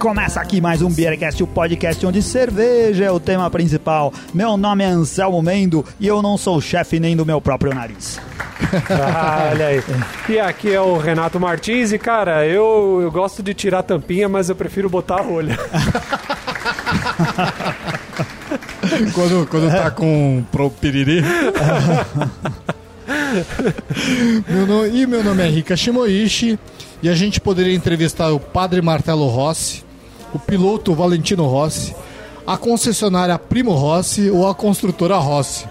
começa aqui mais um Beercast, o podcast onde cerveja é o tema principal. Meu nome é Anselmo Mendo e eu não sou chefe nem do meu próprio nariz. Ah, olha aí. E aqui é o Renato Martins e, cara, eu, eu gosto de tirar tampinha, mas eu prefiro botar a rolha. Quando, quando tá com pro piriri. meu nome, e meu nome é Rika Shimoishi e a gente poderia entrevistar o padre Martelo Rossi, o piloto Valentino Rossi, a concessionária Primo Rossi ou a construtora Rossi.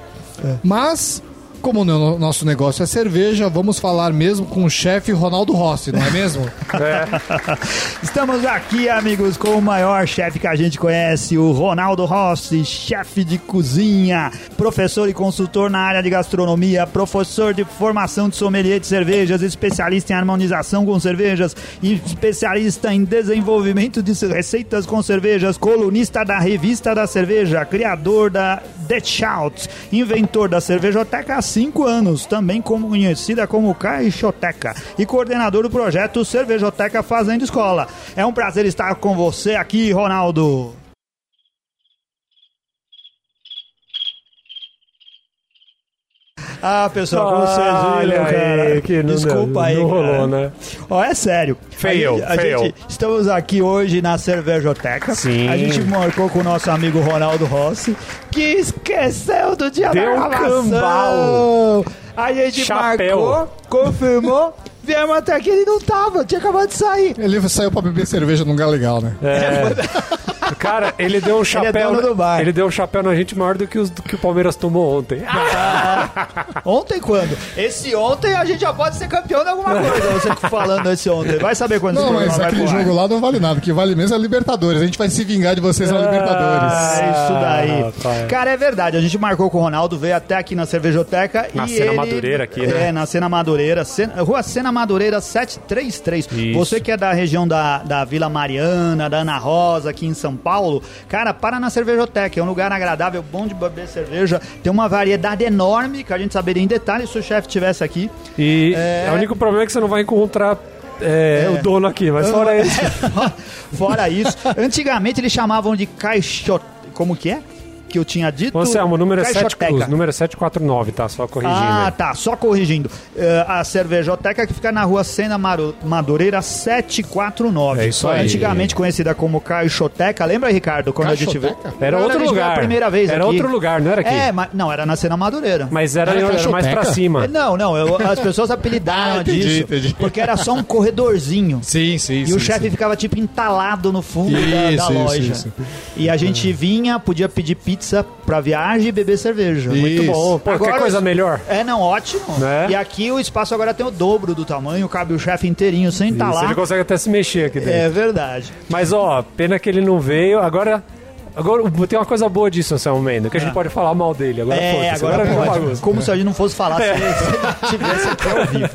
Mas, como o no- nosso negócio é cerveja, vamos falar mesmo com o chefe Ronaldo Rossi, não é mesmo? Estamos aqui, amigos, com o maior chefe que a gente conhece, o Ronaldo Rossi, chefe de cozinha, professor e consultor na área de gastronomia, professor de formação de sommelier de cervejas, especialista em harmonização com cervejas, especialista em desenvolvimento de receitas com cervejas, colunista da revista da cerveja, criador da The inventor da cervejoteca há cinco anos, também conhecida como Caixoteca, e coordenador do projeto Cervejoteca Fazendo Escola. É um prazer estar com você aqui, Ronaldo. Ah, pessoal, como vocês viram, cara. aí, que não Desculpa aí, não cara. rolou, né? Ó, é sério. Fail, a gente, a fail. gente- estamos aqui hoje na Cervejoteca. Sim. A gente marcou com o nosso amigo Ronaldo Rossi, que esqueceu do dia Deu da gravação. cambau. A gente Chapéu. marcou, confirmou, viemos até aqui ele não tava, tinha acabado de sair. Ele saiu pra beber cerveja num lugar legal, né? É. Cara, ele deu um chapéu. do bar. Ele deu um chapéu na gente maior do que, os, do que o Palmeiras tomou ontem. Ontem quando? Esse ontem a gente já pode ser campeão de alguma coisa, você falando esse ontem. Vai saber quando Não, mas vai aquele jogo lá não vale nada. O que vale mesmo é a Libertadores. A gente vai se vingar de vocês na Libertadores. Ah, isso daí. rapaz. Cara, é verdade. A gente marcou com o Ronaldo, veio até aqui na Cervejoteca. Na e Cena ele... Madureira aqui, né? É, na Cena Madureira. Cena- Rua Cena Madureira 733. Isso. Você que é da região da, da Vila Mariana, da Ana Rosa, aqui em São Paulo, cara, para na Cervejoteca. É um lugar agradável, bom de beber cerveja. Tem uma variedade enorme que a gente saberia em detalhes se o chefe estivesse aqui. E É. o único problema é que você não vai encontrar é, o dono aqui, mas fora isso. Fora isso, antigamente eles chamavam de caixote. Como que é? Que eu tinha dito. O número é, 7, Caixoteca. o número é 749, tá? Só corrigindo. Ah, tá, só corrigindo. Eh, a cervejoteca que fica na rua Sena Madureira 749. É isso aí. Antigamente conhecida como Caixoteca. Lembra, Ricardo, quando a gente? Caixoteca? Era outro lugar. A primeira vez Era aqui. outro lugar, não era aqui? É, mas, não, era na Sena Madureira. Mas era, Era era mais Caixoteca? pra cima. Eh, Não, não, eu- as pessoas apelidaram Ah, entendi, disso. entendi. Porque era só um corredorzinho. Sim, sim, E o chefe ficava tipo entalado no fundo da- da, Isso, isso, loja. isso. E a gente vinha, podia pedir pizza pra viagem e beber cerveja. Muito Muito bom. Pô, Agora- quer coisa melhor? É, não, ótimo. Né? E aqui o espaço agora tem o dobro do tamanho, cabe o chefe inteirinho sem Isso, entalar. ele consegue até se mexer aqui dentro. É verdade. Mas, ó, pena que ele não veio. Agora, agora tem uma coisa boa disso, Anselmo Mendo, que a gente pode falar mal dele. Agora, é, agora virou pode. Como se a gente não fosse falar É. se, se ele tivesse aqui ao vivo.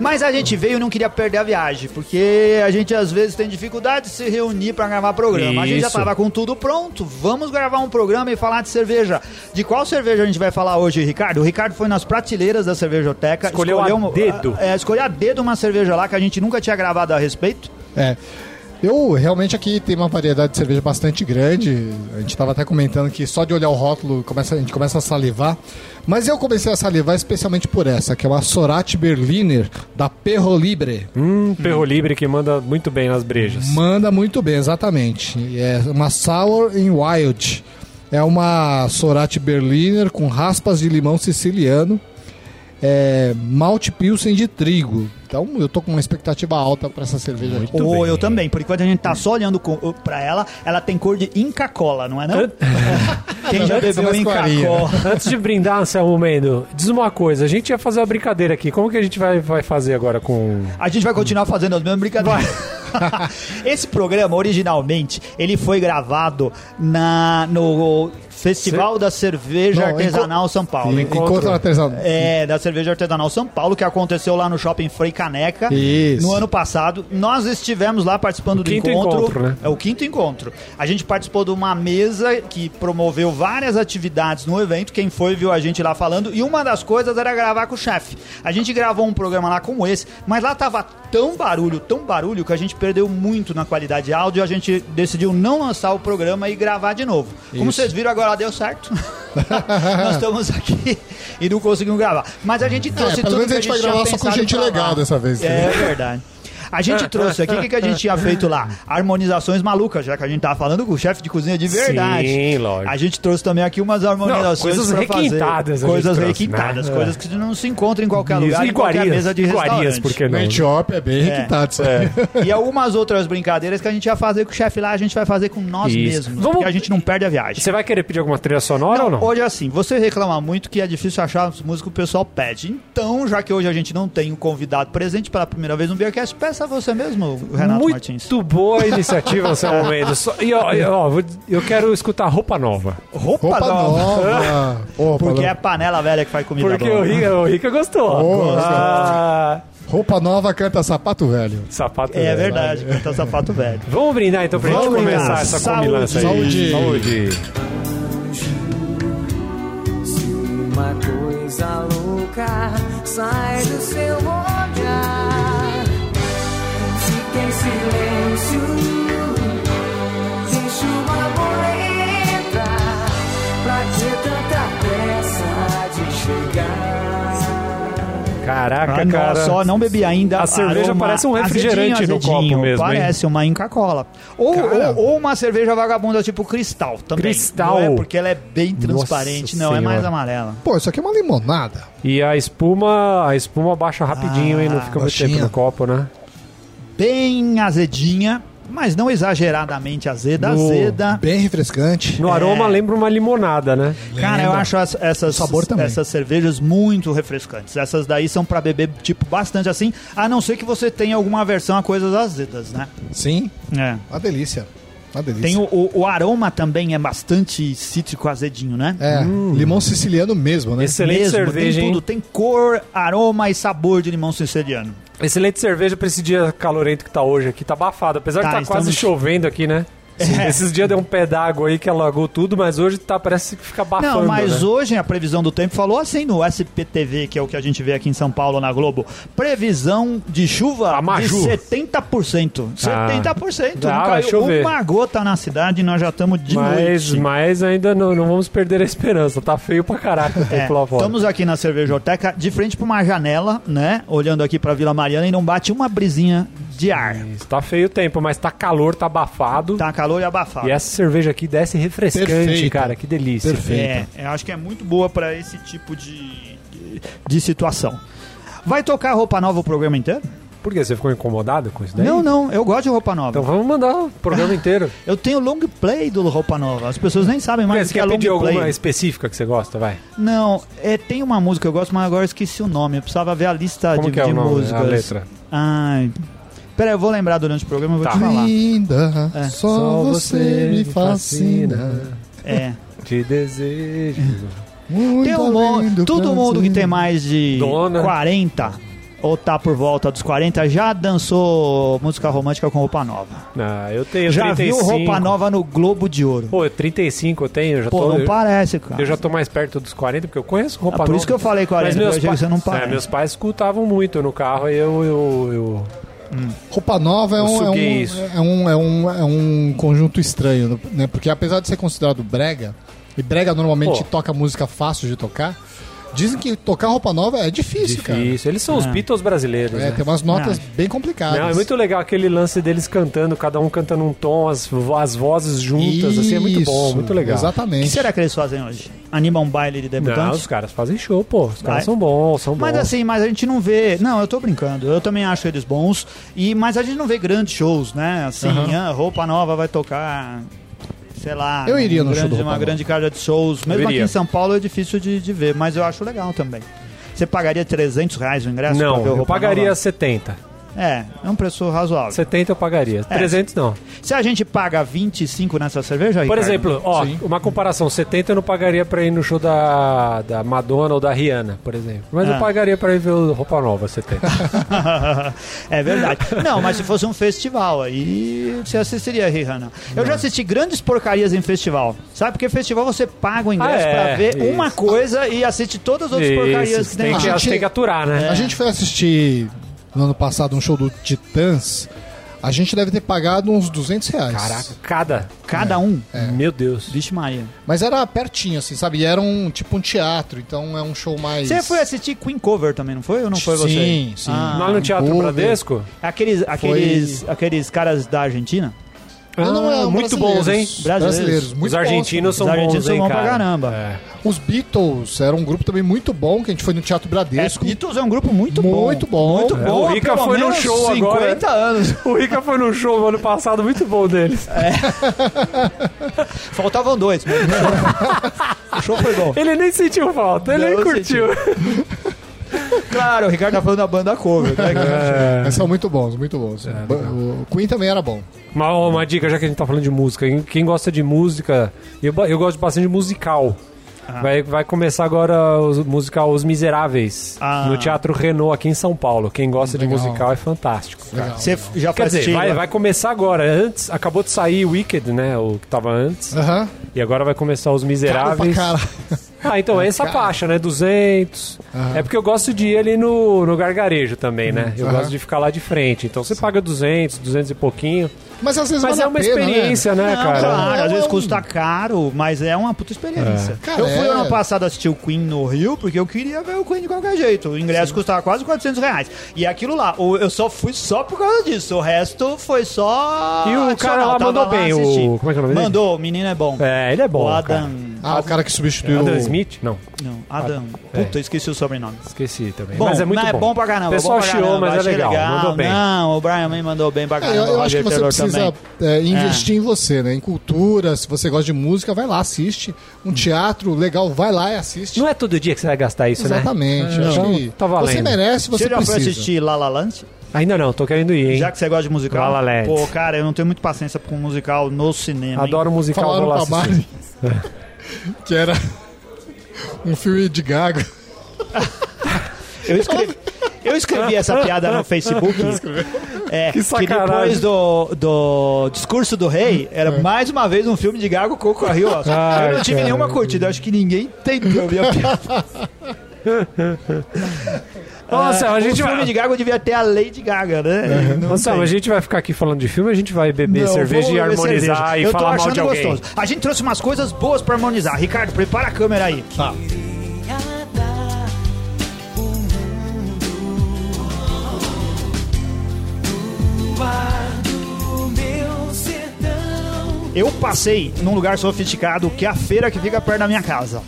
Mas a gente veio e não queria perder a viagem, porque a gente às vezes tem dificuldade de se reunir pra gravar programa. A gente já Isso. tava com tudo pronto. Vamos gravar um programa e falar de cerveja. De qual cerveja a gente vai falar hoje, Ricardo? O Ricardo foi nas prateleiras da cervejoteca. Escolheu a uma- dedo. É, escolheu a dedo uma cerveja lá que a gente nunca tinha gravado a respeito. É. Eu realmente aqui tem uma variedade de cerveja bastante grande. A gente estava até comentando que só de olhar o rótulo começa, a gente começa a salivar. Mas eu comecei a salivar especialmente por essa, que é uma Sorate Berliner da Perro Libre. Hum, Perro Libre que manda muito bem nas brejas. Manda muito bem, exatamente. É uma Sour in Wild. É uma Sorate Berliner com raspas de limão siciliano. É malte pilsen de trigo. Então eu tô com uma expectativa alta para essa cerveja aqui. Muito Ou bem. eu também, por enquanto a gente tá só olhando pra ela, ela tem cor de Inca Cola, não é não? Quem já bebeu Inca. Cola? Antes de brindar, Anselmo Mendo, diz uma coisa. A gente ia fazer uma brincadeira aqui. Como que a gente vai, vai fazer agora com... A gente vai continuar fazendo as mesmas brincadeiras. Esse programa, originalmente, ele foi gravado na, no Festival da Cerveja Não, Artesanal São Paulo. Encontro artesanal. É, da Cerveja Artesanal São Paulo, que aconteceu lá no Shopping Frei Caneca Isso. no ano passado. Nós estivemos lá participando O do quinto encontro. encontro, né? É o quinto encontro. A gente participou de uma mesa que promoveu várias atividades no evento. Quem foi viu a gente lá falando. E uma das coisas era gravar com o chefe. A gente gravou um programa lá como esse, mas lá tava tão barulho, tão barulho, que a gente perdeu muito na qualidade de áudio. A gente decidiu não lançar o programa e gravar de novo. Como Isso. vocês viram agora, deu certo. Nós estamos aqui e não conseguimos gravar. Mas a gente trouxe É, pelo tudo menos a gente vai gravar só com gente legal dessa vez, É entendeu? verdade. A gente trouxe aqui, o que, que a gente tinha feito lá? Harmonizações malucas, já que a gente tava falando com o chefe de cozinha de verdade. Sim, lógico. A gente trouxe também aqui umas harmonizações Não, coisas fazer. requintadas gente Coisas trouxe, requintadas, né? coisas que não se encontram em qualquer lugar, em qualquer mesa de iguarias, restaurante. por que Na não? Etiópia é bem requintado isso aí. E algumas outras brincadeiras que a gente ia fazer com o chefe lá, a gente vai fazer com nós Isso. mesmos. Vamos- Porque a gente não perde a viagem. Você vai querer pedir alguma trilha sonora ou não? Hoje é assim, você reclama muito que é difícil achar as músicas que o pessoal pede. Então, já que hoje a gente não tem um convidado presente pela primeira vez no Beercast, peça você mesmo, Renato Muito Martins. boa iniciativa, Samuel Mendes. Só- E ó, e, ó, eu quero escutar roupa nova. Roupa, Roupa nova. nova. Roupa, Porque é a panela velha que faz comida Porque boa. o Rica, o Rica gostou. Oh, Ah, Roupa nova canta sapato velho. sapato É velho. verdade, canta sapato velho. Vamos brindar então pra Vamos gente brindar. começar essa Saúde. combinância aí. Saúde. Saúde. Uma coisa louca sai do seu olhar. Caraca, Ah, não, cara. só não bebi ainda. A cerveja parece um refrigerante no copo mesmo, hein? Parece uma Inca Cola. Ou, ou, ou uma cerveja vagabunda tipo cristal também. Cristal. Não é porque ela é bem transparente, não, é Senhora. mais amarela. Pô, isso aqui é uma limonada. E a espuma, a espuma baixa rapidinho, hein? Não Ah, fica muito baixinha. tempo no copo, né? Bem azedinha, mas não exageradamente azeda, No- azeda. Bem refrescante. No É. aroma lembra uma limonada, né? Cara, eu Lembra? acho as- essas, sabor também. essas cervejas muito refrescantes. Essas daí são pra beber, tipo, bastante assim, a não ser que você tenha alguma aversão a coisas azedas, né? Sim, É. uma delícia. Uma delícia. Tem o, o- o aroma também é bastante cítrico azedinho, né? É, limão siciliano mesmo, né? Excelente Mesmo, cerveja, tem hein? tudo. Tem cor, aroma e sabor de limão siciliano. Excelente cerveja pra esse dia calorento que tá hoje aqui. Tá abafado. Apesar Tá, de tá quase chovendo aqui, né? É. Esses dias deu um pé d'água aí que alagou tudo, mas hoje tá, parece que fica abafando. Não, mas né? hoje a previsão do tempo falou assim no SPTV, que é o que a gente vê aqui em São Paulo na Globo. Previsão de chuva A Maju. de 70%. Ah. 70%. Ah, não caiu uma gota na cidade e nós já estamos de Mas, noite. mas ainda não, não vamos perder a esperança. Tá feio pra caraca o É, tempo lá fora. estamos aqui na cervejoteca, de frente para uma janela, né? Olhando aqui para Vila Mariana e não bate uma brisinha de ar. Isso, Tá feio o tempo, mas tá calor, tá abafado. Tá calor e abafado. E essa cerveja aqui desce refrescante, Perfeita. cara. Que delícia. Perfeita. É, eu acho que é muito boa para esse tipo de, de, de situação. Vai tocar roupa nova o programa inteiro? Por quê? Você ficou incomodado com isso daí? Não, não, eu gosto de roupa nova. Então vamos mandar o programa inteiro. Eu tenho long play do roupa nova. As pessoas nem sabem mais Você o que é quer long pedir alguma play. específica que você gosta, vai? Não, é, tem uma música que eu gosto, mas agora eu esqueci o nome. Eu precisava ver a lista Como de, que é de o nome, músicas. a letra? Ai. Pera, eu vou lembrar durante o programa e vou Tá. te falar. Linda, É. só, você me fascina. É. Te desejo. Muito Tem um além monte, do todo mundo que tem mais de Dona. 40 ou tá por volta dos 40 já dançou música romântica com roupa nova. Ah, eu tenho já 35. viu roupa nova no Globo de Ouro. Pô, 35 eu tenho, eu já Pô, tô... não eu, parece, cara. eu já tô mais perto dos 40, porque eu conheço roupa Ah, por nova. isso que eu falei 40, Mas meus, eu pais, você não parece. é, meus pais escutavam muito no carro e eu... eu, eu... Roupa nova é um, é, um, é, um, é, um, é um conjunto estranho, né? Porque apesar de ser considerado brega, e brega normalmente Pô. toca música fácil de tocar, dizem que tocar roupa nova é difícil, cara. Difícil. Eles são os É. Beatles brasileiros, É, né? tem umas notas Ah. bem complicadas. Não, é muito legal aquele lance deles cantando, cada um cantando um tom, as, as vozes juntas, assim, é muito bom, Isso, muito legal. O Exatamente. que será que eles fazem hoje? Animam um baile de Não, debutantes? os caras fazem show, pô. Os caras Vai. são bons, são bons. Mas assim, mas a gente não vê. Não, eu tô brincando. Eu também acho eles bons. E, mas a gente não vê grandes shows, né? Assim, ah, roupa nova vai tocar. Sei lá. Eu iria no um show grande, do Uma grande carga de shows. Mesmo aqui em São Paulo é difícil de, de ver, mas eu acho legal também. Você pagaria 300 reais o ingresso? pra Não, ver o eu roupa pagaria Nova? 70. É, é um preço razoável. 70 eu pagaria. É. 300 não. Se a gente paga 25 nessa cerveja, Por Ricardo, exemplo, ó, Sim. uma comparação, 70 eu não pagaria pra ir no show da, da Madonna ou da Rihanna, por exemplo. Mas Ah. eu pagaria pra ir ver o Roupa Nova, 70. é verdade. Não, mas se fosse um festival, aí você assistiria Rihanna. Eu já assisti grandes porcarias em festival. Sabe? Porque festival você paga o ingresso Ah, é, pra ver isso. uma coisa e assiste todas as outras porcarias Isso, que tem tem que, A gente- tem que aturar, né? A gente foi assistir no ano passado um show do Titãs. A gente deve ter pagado uns 200 reais. Caraca, cada. Cada um. Meu Deus. Vixe Maria. Mas era pertinho, assim, sabe? E era um tipo um teatro, então é um show mais. Você foi assistir Queen Cover também, não foi? Ou não foi você? Sim, sim. Ah, Lá no Teatro Vancouver. Bradesco? Aqueles, aqueles, aqueles caras da Argentina? Não, não, é Ah, muito bons, hein? Brasileiros. Brasileiros. Muito Os argentinos Os são argentinos bons, são hein, bons pra cara? caramba. É. Os Beatles era um grupo também muito bom, que a gente foi no Teatro É, Bradesco. Beatles é um grupo muito bom. Muito bom. Muito É, bom. o há Rica foi no show 50 agora. anos. O Rica foi num show ano passado muito bom deles. Faltavam dois. mas o show foi bom. Ele nem sentiu falta, ele Não nem curtiu. Claro, o Ricardo tá falando da banda cover. Né? Mas são muito bons, muito bons. É, o Queen também era bom. Uma, uma dica, já que a gente tá falando de música. Quem- gosta de música, eu, eu gosto bastante de musical. Vai, vai começar agora o musical Os Miseráveis, Ah. no Teatro Renault, aqui em São Paulo. Quem gosta de Legal. musical é fantástico. Você já Quer dizer, vai, vai começar agora. Antes, acabou de sair Wicked, né? O que tava antes. Aham. E agora vai começar Os Miseráveis. cara. Ah, então é essa Cara. faixa, né? 200. É porque eu gosto de ir ali no, no gargarejo também, né? Eu Aham. gosto de ficar lá de frente. Então você paga 200, 200 e pouquinho. Mas às vezes Mas vale é a uma pena, né? experiência, né, Não, cara? claro, às vezes é um- custa caro, mas é uma puta experiência. Cara, eu fui é. ano passado assistir o Queen no Rio porque eu queria ver o Queen de qualquer jeito. O ingresso custava quase 400 reais. E aquilo lá, o- eu só fui só por causa disso. O resto foi só. E o adicional. cara lá Tava mandou bem, o- como é que é o nome dele? Mandou, o menino é bom. É, ele é bom. o cara. Ah, o cara que substituiu. Adam Smith? Não, Não, Adam. é. Puta, esqueci o sobrenome. esqueci também. Bom, mas é muito não, bom. bom pra caramba. O pessoal chiou, mas é achei legal. Mandou bem. Não, o Brian também mandou bem pra É, caramba. eu, eu o acho que você Taylor precisa também. é, investir em você, né? Em cultura, se você gosta de música, vai lá, assiste. Um teatro legal, vai lá e assiste. Não é todo dia que você vai gastar isso, né? Exatamente. É, acho então, que tá valendo. você merece, você, Você já foi precisa. assistir La La Land? Ainda não, tô querendo ir, hein? Já que você gosta de musical. La La Land. Pô, cara, eu não tenho muita paciência com musical no cinema. hein? Adoro musical, vou lá pra assistir. Que era um filme de gago. Eu escrevi, eu escrevi essa piada no Facebook. É, Que que, depois do, do discurso do rei, era mais uma vez um filme de gago concorreu. ó. Ai, Eu não tive cara. nenhuma curtida, acho que ninguém entendeu a minha piada. Nossa, É, a gente o filme vai... de gago devia ter a Lady Gaga, né? Não Nossa, a gente vai ficar aqui falando de filme, a gente vai beber Não, cerveja e harmonizar cerveja. e Eu tô falar mal achando de alguém. gostoso. A gente trouxe umas coisas boas pra harmonizar. Ricardo, prepara a câmera aí. Tá. Eu passei num lugar sofisticado que é a feira que fica perto da minha casa.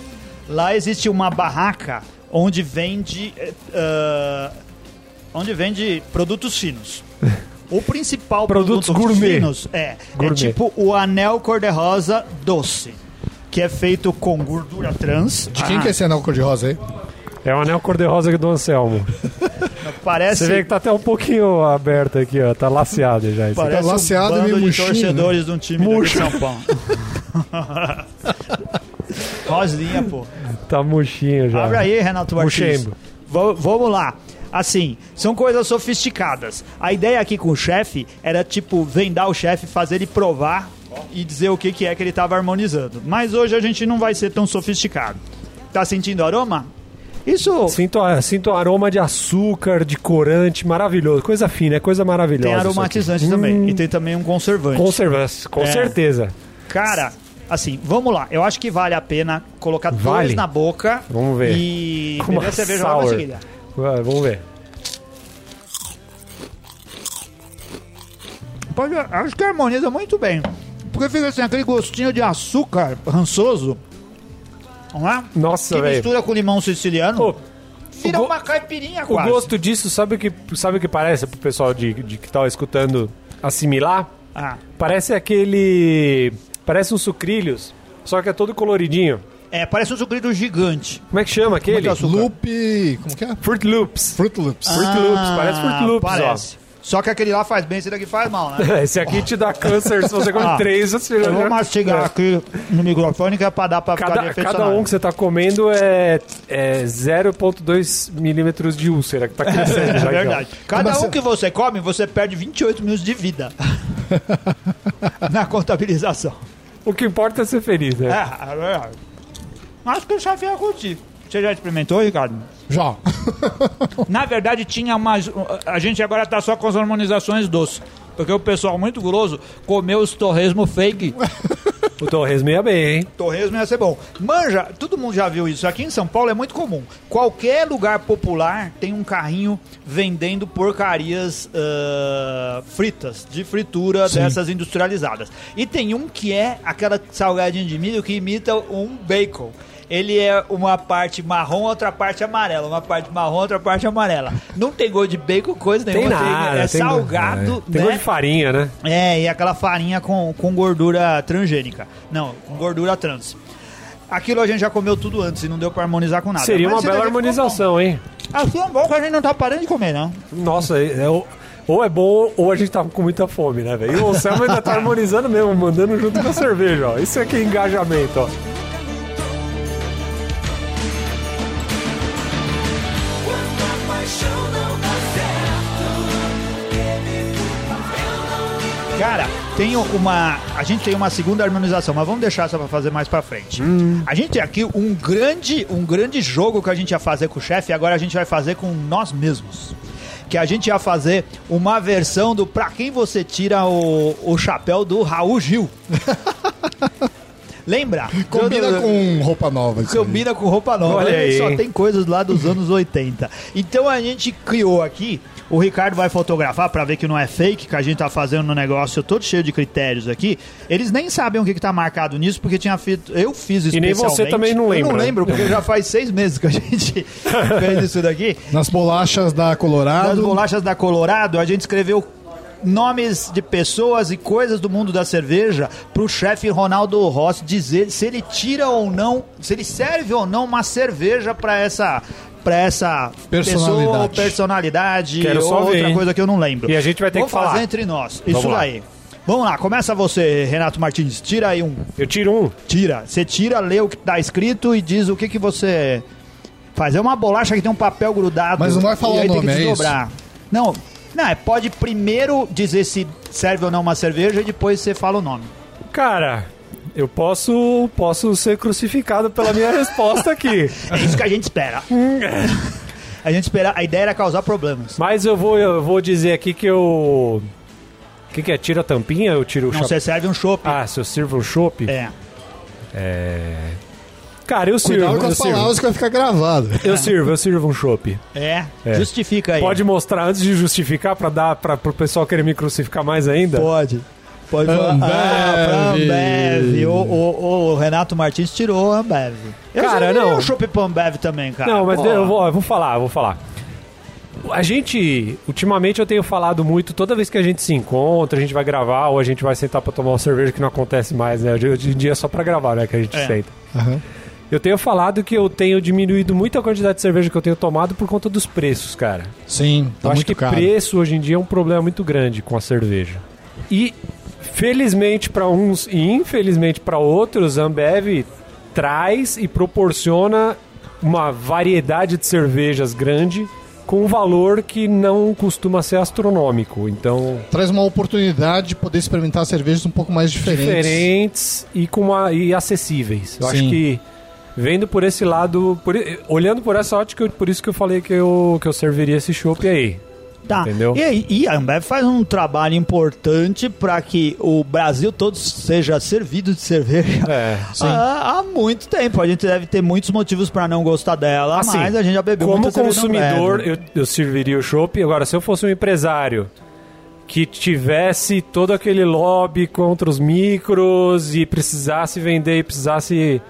Lá existe uma barraca onde vende ah, onde vende produtos finos. O principal Produtos produto gourmet. finos é, é Gourmet. tipo o anel cor-de-rosa doce, que é feito com gordura trans. De quem Ah, que é esse anel cor-de-rosa aí? É o anel cor-de-rosa do Anselmo. Parece Você vê que tá até um pouquinho aberto aqui, ó. Tá laceado já. Parece Tá laceado um e bando meio de murchinho, torcedores de um time de São Paulo. Rosinha, pô. Tá murchinho já. Abre aí, Renato Martins. Muxembo. V- vamos lá. Assim, são coisas sofisticadas. A ideia aqui com o chefe era, tipo, vendar o chefe, fazer ele provar e dizer o que, que é que ele tava harmonizando. Mas hoje a gente não vai ser tão sofisticado. Tá sentindo aroma? Isso Sinto, sinto aroma de açúcar, de corante, maravilhoso. Coisa fina, é coisa maravilhosa. tem aromatizante também. Hum, E tem também um conservante. Conserva, com É. certeza. Cara, assim, vamos lá. Eu acho que vale a pena colocar Vale? dois na boca. Vamos ver. E Com beber uma cerveja logo em sour. seguida. Vai, vamos ver. Pode, acho que harmoniza muito bem. Porque fica assim, aquele gostinho de açúcar rançoso. Não é? Nossa, que velho. mistura com limão siciliano. Pô, vira o go- uma caipirinha O quase. gosto disso, sabe o que, sabe o que parece pro pessoal de, de que tá escutando assimilar? Ah, Parece aquele. Parece um sucrilhos, só que é todo coloridinho. é, parece um sucrilho gigante. Como é que chama aquele? Muito açúcar. Loop. Como que é? Fruit Loops. Fruit Loops. Fruit Loops, parece Fruit Loops, ó. Ah, parece. Só que aquele lá faz bem, esse daqui faz mal, né? Esse aqui te dá câncer se você come Ah, três. Você Eu já- vou mastigar É. aqui no microfone que é pra dar pra ficar de Cada, efeito cada um que você tá comendo é, é 0,2 milímetros de úlcera que tá crescendo. É já, verdade. Cada Como um assim? que você come, você perde 28 minutos de vida. Na contabilização. O que importa é ser feliz, né? É, é verdade. Acho que o ia curtir. Você já experimentou, Ricardo? Já. Na verdade, tinha mais. A gente agora tá só com as harmonizações doces. Porque o pessoal muito guloso comeu os torresmo fake. O torresmo ia bem, hein? Torresmo ia ser bom. Manja, todo mundo já viu isso. Aqui em São Paulo é muito comum. Qualquer lugar popular tem um carrinho vendendo porcarias ah, fritas, de fritura dessas industrializadas. E tem um que é aquela salgadinha de milho que imita um bacon. Ele é uma parte marrom, outra parte amarela. Uma parte marrom, outra parte amarela. Não tem gosto de bacon, coisa Tem nenhuma. nada. é tem- salgado, é. Tem né? gosto de farinha, né? É, e aquela farinha com, com gordura transgênica. Não, com gordura trans. Aquilo a gente já comeu tudo antes e não deu pra harmonizar com nada. Seria Mas uma bela harmonização, hein? Assim é bom que a gente não tá parando de comer, não. Nossa, é, é o- ou é bom ou a gente tá com muita fome, né, velho? E o Selma ainda tá harmonizando mesmo, mandando junto com a cerveja, ó. Isso aqui é engajamento, ó. Tem uma. A gente tem uma segunda harmonização, mas vamos deixar essa pra fazer mais pra frente. A gente tem aqui um grande, um grande jogo que a gente ia fazer com o chefe e agora a gente vai fazer com nós mesmos. Que a gente ia fazer uma versão do Pra quem você tira o, o chapéu do Raul Gil. Lembra? Combina Do- com roupa nova. isso aí. Combina com roupa nova. Olha aí, Só tem coisas lá dos anos 80. Então a gente criou aqui. O Ricardo vai fotografar pra ver que não é fake, que a gente tá fazendo no negócio todo cheio de critérios aqui. Eles nem sabem o que, que tá marcado nisso, porque tinha feito. Eu fiz E nem você também não Eu lembra, não né? lembro, porque já faz seis meses que a gente fez isso daqui. Nas bolachas da Colorado. bolachas da Colorado, a gente escreveu nomes de pessoas e coisas do mundo da cerveja pro chefe Ronaldo Rossi dizer se ele tira ou não, se ele serve ou não uma cerveja pra essa para essa Personalidade. pessoa ou personalidade Quero ou ver, outra hein? coisa que eu não lembro. E a gente vai ter Vamos que falar. fazer entre nós. Vamos Isso lá. aí. Vamos lá, começa você, Renato Martins. Tira aí um. Eu tiro um. Tira. Você tira, lê o que tá escrito e diz o que, que você faz. É uma bolacha que tem um papel grudado. Mas não vai falar e aí o tem que nome, é desdobrar. Não, não, é pode primeiro dizer se serve ou não uma cerveja e depois você fala o nome. Cara, eu posso, posso ser crucificado pela minha resposta aqui. É isso que a gente espera. a gente espera. A ideia era causar problemas. Mas eu vou, eu vou dizer aqui que eu. O que, que é? Tira a tampinha? Eu tiro o Não, você serve um chopp. Ah, se eu sirvo um chopp? É. Cara, eu sirvo. Cuidado com Eu as sirvo. palavras que vai ficar gravado. eu sirvo, eu sirvo um chopp. É. É. Justifica aí. Pode mostrar antes de justificar pra dar para pro pessoal querer me crucificar mais ainda? Pode. Pode falar. Ambev. Ah, pra Ambev. O, o, o Renato Martins tirou a Ambev. Eu Cara, não. um chopp pra Ambev também, cara. Não, mas Pô. eu vou, eu vou falar, eu vou falar. A gente, ultimamente eu tenho falado muito, toda vez que a gente se encontra, a gente vai gravar ou a gente vai sentar pra tomar uma cerveja que não acontece mais, né? Hoje em dia é só pra gravar, né, que a gente É. senta. Aham. Eu tenho falado que eu tenho diminuído muito a quantidade de cerveja que eu tenho tomado por conta dos preços, cara. Sim, tá eu acho que caro. preço hoje em dia é um problema muito grande com a cerveja. E felizmente para uns e infelizmente para outros, a Ambev traz e proporciona uma variedade de cervejas grande com um valor que não costuma ser astronômico. Então, Traz uma oportunidade de poder experimentar cervejas um pouco mais diferentes. diferentes e com uma, e acessíveis. Eu acho Sim. que vendo por esse lado, por olhando por essa ótica, por isso que eu falei que eu, que eu serviria esse chopp aí. Tá. Entendeu? E, aí- e a Ambev faz um trabalho importante para que o Brasil todo seja servido de cerveja É, há, há muito tempo. A gente deve ter muitos motivos para não gostar dela, Assim, mas a gente já bebeu Como consumidor, eu, eu serviria o chopp. Agora, se eu fosse um empresário que tivesse todo aquele lobby contra os micros e precisasse vender e precisasse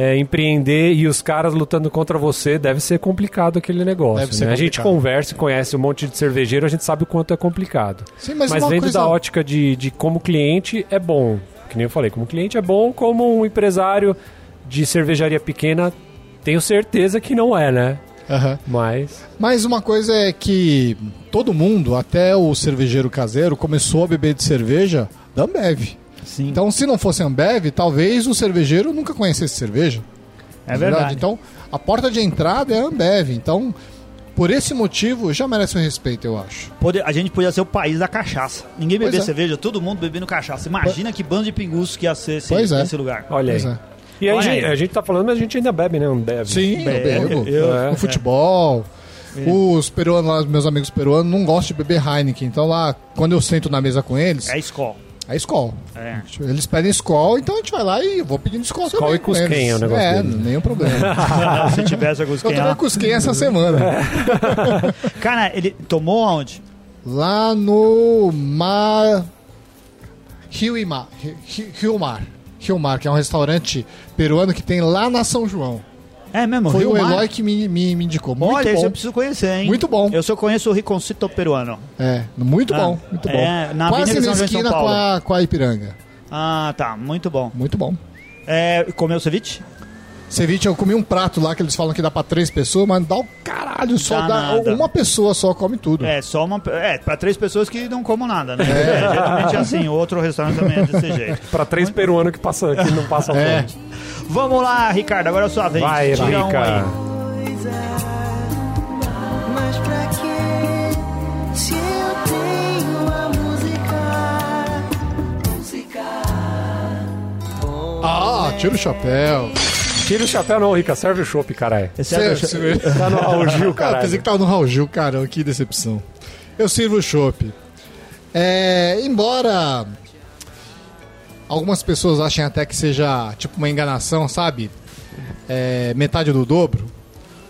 é, empreender e os caras lutando contra você, deve ser complicado aquele negócio. Né? A gente complicado. conversa e conhece um monte de cervejeiro, a gente sabe o quanto é complicado. Sim, mas, Mas, vendo coisa... da ótica de, de como cliente, é bom. Que nem eu falei, como cliente é bom, como um empresário de cervejaria pequena, tenho certeza que não é, né? Aham. Mas. Mas uma coisa é que todo mundo, até o cervejeiro caseiro, começou a beber de cerveja da Ambev. Sim. Então, se não fosse Ambev, talvez o cervejeiro nunca conhecesse cerveja. é verdade. Então, a porta de entrada é a Ambev. Então, por esse motivo, já merece um respeito, eu acho. Pode- a gente podia ser o país da cachaça. Ninguém bebia é. cerveja, todo mundo bebendo cachaça. Imagina que bando de pinguços que ia ser esse, Pois é. esse lugar. Olha aí. Pois é. E a Olha gente, aí. a gente tá falando, mas a gente ainda bebe, né? Um bebe. Sim, eu Bebe, bebo. eu- É. No futebol. Os peruanos, lá, meus amigos peruanos, não gostam de beber Heineken. Então lá, quando eu sento na mesa com eles, É escola. É Skol. É. Eles pedem Skol, então a gente vai lá e eu vou pedindo Skol Skol também e com Cusquem eles. é o negócio É, deles. nenhum problema. Se tivesse a eu Cusquinha tomei. Cusquem essa semana. Cara, ele tomou aonde? Lá no Mar... Rio e Mar. Rio Mar. Rio Mar, que é um restaurante peruano que tem lá na São João. É mesmo, Foi Rio o Mar? Eloy que me, me, me indicou. Muito Olha, bom. eu preciso conhecer, hein? Muito bom. Eu só conheço o Riconcito peruano. É, muito Ah, bom, muito bom. é, na Quase Avenida na São São esquina com a, com a Ipiranga. Ah, tá. Muito bom. Muito bom. É, comeu ceviche? Ceviche, eu comi um prato lá que eles falam que dá pra três pessoas, mas dá o caralho, só Dá dá. Uma pessoa só come tudo. É, só uma. É, pra três pessoas que não comam nada, né? É. Geralmente é assim, outro restaurante também é desse jeito. Pra três peruanos que, passa, que não passam É. fome. Vamos lá, Ricardo, agora é a sua vez. Vai, Tira um Rica. aí. coisa. Mas pra quê? Se eu tenho a música. Música. Ah, tira o chapéu. Tira o chapéu não, Rica. Serve o chopp, caralho. É do- cê- Tá no Raul Gil, Ah, caralho. pensei que tava no Raul Gil, caramba, que decepção. Eu sirvo o chopp. É, embora algumas pessoas achem até que seja tipo uma enganação, sabe? É, metade do dobro.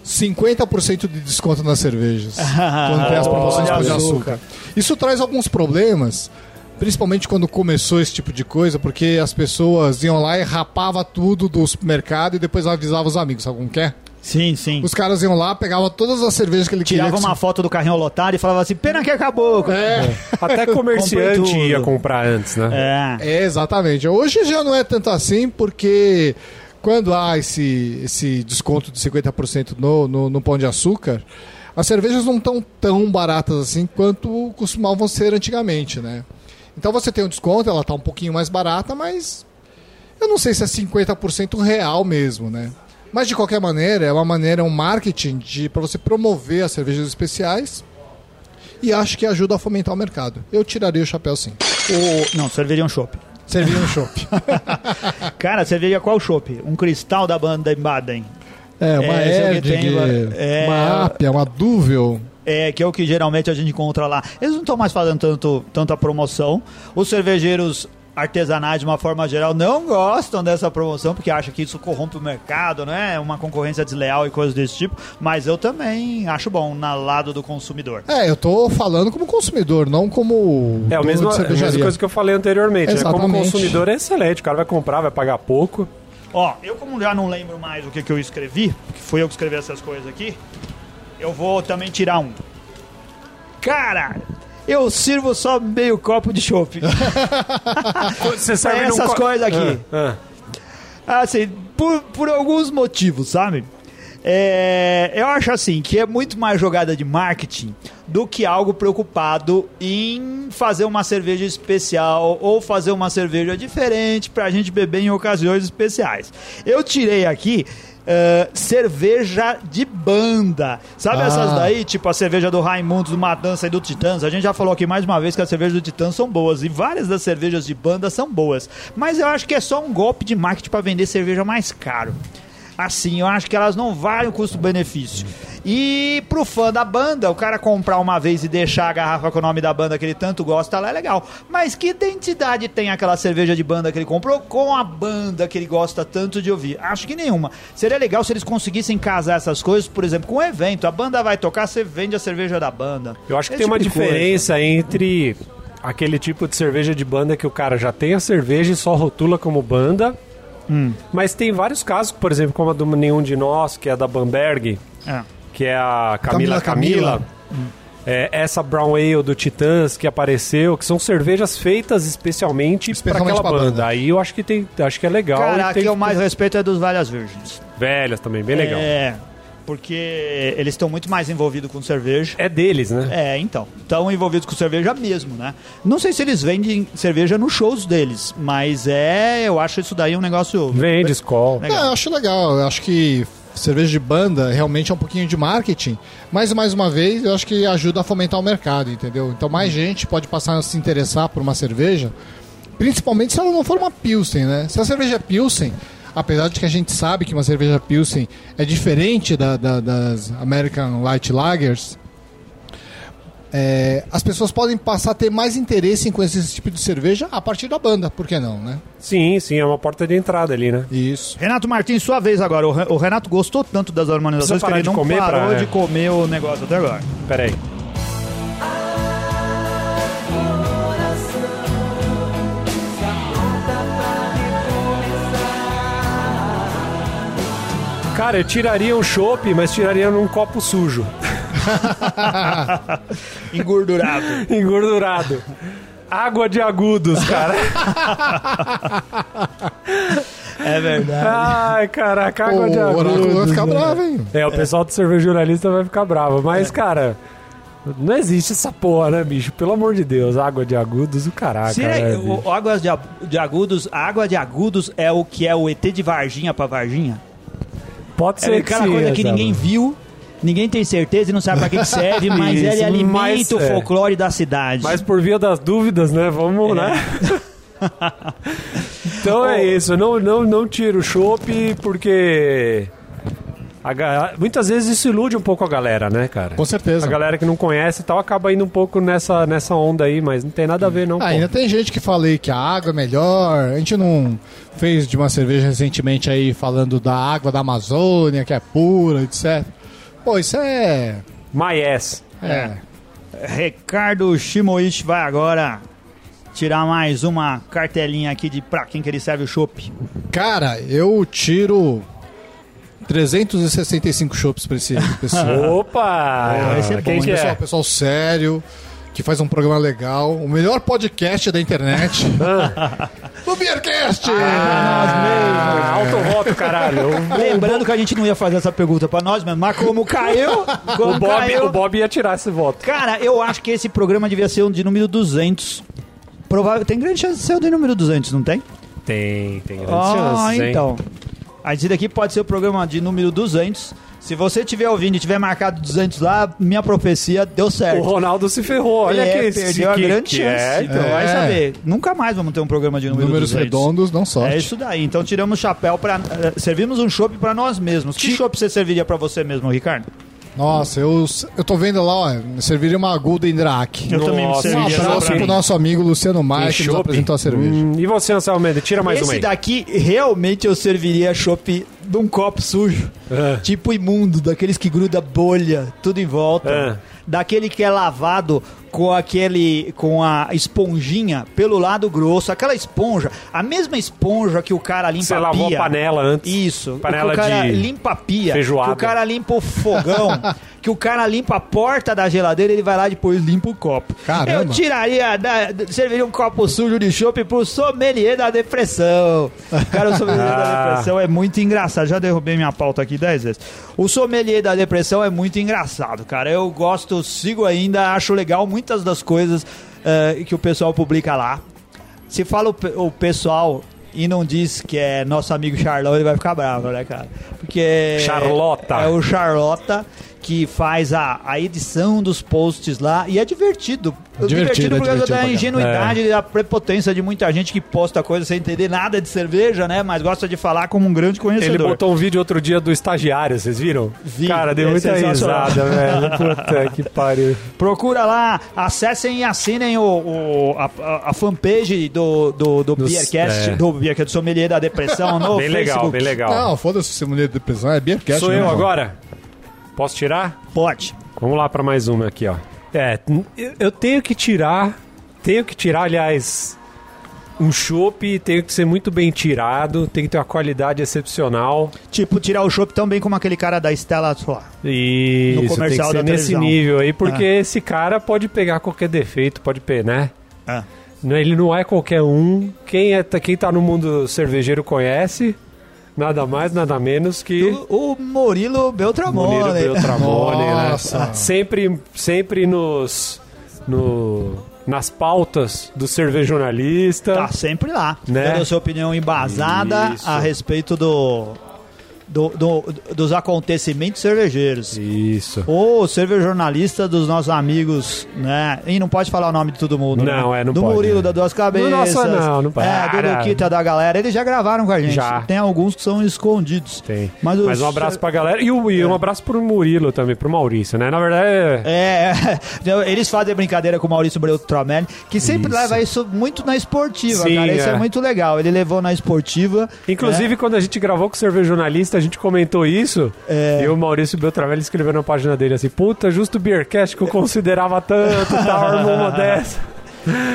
50% de desconto nas cervejas. quando tem as promoções de açúcar. Isso traz alguns problemas, principalmente quando começou esse tipo de coisa, porque as pessoas iam lá e rapava tudo do supermercado e depois avisava os amigos, sabe como que é? Sim, sim. Os caras iam lá, pegavam todas as cervejas que ele Tirava queria. uma foto do carrinho lotado e falava assim: pena que acabou. É, Até Comprei comerciante ia comprar antes, né? É. é, exatamente. Hoje já não é tanto assim, porque quando há esse, esse desconto de 50% no, no, no pão de açúcar, as cervejas não estão tão baratas assim quanto costumavam ser antigamente, né? Então você tem um desconto, ela tá um pouquinho mais barata, mas eu não sei se é 50% real mesmo, né? Mas de qualquer maneira, é uma maneira, um marketing de para você promover as cervejas especiais e acho que ajuda a fomentar o mercado. Eu tiraria o chapéu sim. O... Não, cerveja é um chopp. Servir um chopp. Cara, cerveja qual chopp? Um cristal da banda Baden. É, uma É, esse é o que Erd, tem, é- uma Apia, uma Duvel. É, que é o que geralmente a gente encontra lá. Eles não estão mais fazendo tanto, tanta promoção. Os cervejeiros artesanais, de uma forma geral, não gostam dessa promoção, porque acham que isso corrompe o mercado, né? Uma concorrência desleal e coisas desse tipo. Mas eu também acho bom, na lado do consumidor. É, eu tô falando como consumidor, não como É a mesma, a mesma coisa que eu falei anteriormente. Né? Como consumidor é excelente. O cara vai comprar, vai pagar pouco. Ó, eu como já não lembro mais o que, que eu escrevi, porque fui eu que escrevi essas coisas aqui, eu vou também tirar um. Cara, eu sirvo só meio copo de chopp. Você Pra essas coisas aqui. Ah, ah. Assim, por, por alguns motivos, sabe? É, eu acho assim que é muito mais jogada de marketing do que algo preocupado em fazer uma cerveja especial ou fazer uma cerveja diferente pra gente beber em ocasiões especiais. Eu tirei aqui eh, cerveja de banda. Sabe Ah. essas daí? Tipo a cerveja do Raimundo, do Matança e do Titãs. A gente já falou aqui mais uma vez que as cervejas do Titãs são boas e várias das cervejas de banda são boas. Mas eu acho que é só um golpe de marketing pra vender cerveja mais caro. Assim, eu acho que elas não valem o custo-benefício. E pro fã da banda, o cara comprar uma vez e deixar a garrafa com o nome da banda que ele tanto gosta lá é legal. Mas que identidade tem aquela cerveja de banda que ele comprou com a banda que ele gosta tanto de ouvir? Acho que nenhuma. Seria legal se eles conseguissem casar essas coisas, por exemplo, com um evento. A banda vai tocar, você vende a cerveja da banda. Eu acho que Esse tem uma tipo coisa. diferença entre aquele tipo de cerveja de banda que o cara já tem a cerveja e só rotula como banda. Hum. Mas tem vários casos, por exemplo, como a do Nenhum de Nós, que é da Bamberg, É. que é a Camila Camila Camila. É, essa Brown Ale do Titãs que apareceu, que são cervejas feitas especialmente para Especialmente aquela pra banda. banda. Aí eu acho que tem, acho que é legal. Cara, tem que eu mais respeito é dos Velhas Virgens. velhas também, bem legal. É. porque eles estão muito mais envolvidos com cerveja. É deles, né? É, então. Estão envolvidos com cerveja mesmo, né? Não sei se eles vendem cerveja nos shows deles, mas é, eu acho isso daí um negócio. Vende, escola. Não, eu acho legal. Eu acho que cerveja de banda realmente é um pouquinho de marketing, mas mais uma vez eu acho que ajuda a fomentar o mercado, entendeu? Então mais gente pode passar a se interessar por uma cerveja, principalmente se ela não for uma Pilsen, né? Se a cerveja é Pilsen, apesar de que a gente sabe que uma cerveja Pilsen é diferente da- da- das American Light Lagers, é, as pessoas podem passar a ter mais interesse em conhecer esse tipo de cerveja a partir da banda, por que não, né? Sim, sim, é uma porta de entrada ali, né? Isso. Renato Martins, sua vez agora. O Re- o Renato gostou tanto das harmonizações que ele não comer parou pra- de comer o negócio até agora. Pera aí. Cara, eu tiraria um chopp, mas tiraria num copo sujo, Engordurado. engordurado. Água de agudos, cara. é verdade. Ai, caraca, água o de agudos. oráculo vai ficar né? bravo, hein? É, o pessoal do cerveja jornalista vai ficar bravo. Mas, cara, não existe essa porra, né, bicho? Pelo amor de Deus, água de agudos, o caraca. Será né, que bicho? o, águas de, a- de agudos, a água de agudos é o que é o ET de Varginha pra Varginha? Pode É ser aquela sim, coisa que ninguém viu, ninguém tem certeza e não sabe pra que, que serve, mas Isso, ele alimenta mas, o é. folclore da cidade. Mas por via das dúvidas, né? Vamos, né? então é isso. Não, não, não tiro o chopp porque. ga- muitas vezes isso ilude um pouco a galera, né, cara? Com certeza. A galera que não conhece e tal acaba indo um pouco nessa, nessa onda aí, mas não tem nada a ver, não. Ah, ainda tem gente que fala aí que a água é melhor. A gente não fez de uma cerveja recentemente aí falando da água da Amazônia, que é pura, etc. Pô, isso é. My ass. É. Ricardo Shimoishi vai agora tirar mais uma cartelinha aqui de pra quem que ele serve o chopp. Cara, eu tiro 365 chopps pra esse pessoal. Opa! esse é bom, Quem hein, que pessoal, é? pessoal sério, que faz um programa legal. O melhor podcast da internet. o Beercast! Ah, autovoto, caralho. Lembrando que a gente não ia fazer essa pergunta pra nós, mas, como caiu, como O Bob, caiu, o Bob ia tirar esse voto. Cara, eu acho que esse programa devia ser um de número 200. Provável, tem grande chance de ser o de número 200, não tem? Tem, tem grandes Ah, chances, hein? então. A esse daqui pode ser o programa de número 200. Se você estiver ouvindo e tiver marcado 200 lá, minha profecia deu O certo. Ronaldo se ferrou. Olha é, que esse perdeu a grande que chance. É, então, então. vai É. saber. Nunca mais vamos ter um programa de número Números 200. redondos, não sorte. É isso daí. Então tiramos o chapéu para servimos um chopp pra nós mesmos. Que chopp você serviria pra você mesmo, Ricardo? Nossa, eu, eu tô vendo lá, ó, serviria uma Golden Drac. Eu também Nossa, Um serviria abraço pra pro nosso amigo Luciano Maia, que nos apresentou a cerveja. Hum, e você, Anselmo Mendes? Tira mais uma Esse aí. daqui, realmente eu serviria chopp de um copo sujo. Ah. Tipo imundo, daqueles que gruda bolha, tudo em volta. Ah. Daquele que é lavado com aquele. com a esponjinha pelo lado grosso. Aquela esponja, a mesma esponja que o cara limpa Você a lavou pia. a panela antes. Isso. Panela que o cara de limpa a pia. feijoada. Que o cara limpa o fogão. que o cara limpa a porta da geladeira ele vai lá e depois limpa o copo. Caramba. Eu tiraria, da, serviria um copo sujo de chopp pro sommelier da depressão. Cara, o sommelier da Ah. depressão é muito engraçado. Já derrubei minha pauta aqui dez vezes. O sommelier da depressão é muito engraçado, cara. Eu gosto, sigo ainda, acho legal muitas das coisas eh, que o pessoal publica lá. Se fala o, o pessoal e não diz que é nosso amigo Charlão, ele vai ficar bravo, né, cara? Porque. Charlota. É o Charlota que faz a, a edição dos posts lá e é divertido. Divertido, é por causa divertido pra da ingenuidade e da prepotência de muita gente que posta coisa sem entender nada de cerveja, né? Mas gosta de falar como um grande conhecedor. Ele botou um vídeo outro dia do estagiário, vocês viram? Vi. Cara, deu É muita risada, velho. Puta que pariu. Procura lá, acessem e assinem o, o- a, a- a fanpage do, do, do Dos- Beercast, é. do Beercast do Sommelier da Depressão no Bem legal, Facebook. bem legal. Não, foda-se esse mulher de depressão, é Beercast. Sou eu mesmo. agora? Posso tirar? Pode. Vamos lá pra mais uma aqui, ó. É, eu- tenho que tirar, tenho que tirar, aliás, um chopp, tenho que ser muito bem tirado, tem que ter uma qualidade excepcional. Tipo, tirar o chopp tão bem como aquele cara da Stella Artois. E No isso tem comercial que ser da nesse televisão. nível aí, porque esse cara pode pegar qualquer defeito, pode pegar, né? Não, Ele não é qualquer um. Quem, é, quem tá no mundo cervejeiro conhece. Nada mais, nada menos que O, o Murilo Beltramone. Murilo Beltramone, Nossa. né? Sempre, sempre nos, no, nas pautas do cervejonalista. Tá sempre lá, Né? dando a sua opinião embasada Isso. a respeito do, do, do- dos acontecimentos cervejeiros. Isso. O cervejornalista dos nossos amigos, né? E não pode falar o nome de todo mundo, Não, né? é, não Do pode, Murilo, né? da Duas Cabeças. Do nosso, não, não pode. É, do. Luquita, da galera. Eles já gravaram com a gente. Já. Tem alguns que são escondidos. Tem. Mas, Mas, os- um abraço pra galera. E, o- e um abraço pro Murilo também, pro Maurício, né? Na verdade, é... É, eles fazem brincadeira com o Maurício Beltromelli, que sempre Isso. leva isso muito na esportiva, Sim, cara. Isso é. é. muito legal. Ele levou na esportiva. Inclusive, quando a gente gravou com o Cervejornalista, a gente comentou isso. É. E o Maurício Beltravelli escreveu na página dele assim: Puta, justo o Beercast que eu considerava tanto, armou uma dessa.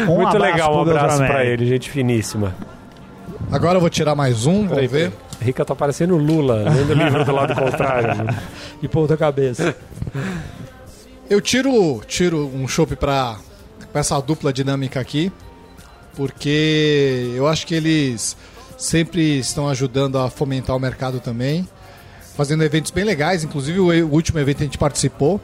Um Muito legal, um abraço pra ele, gente finíssima. Agora eu vou tirar mais um, vamos ver. Rica tá parecendo Lula, lendo o livro do lado contrário. De ponta cabeça. Eu tiro, tiro um chopp pra, pra essa dupla dinâmica aqui, porque eu acho que eles sempre estão ajudando a fomentar o mercado também, fazendo eventos bem legais, inclusive o, último evento a gente participou.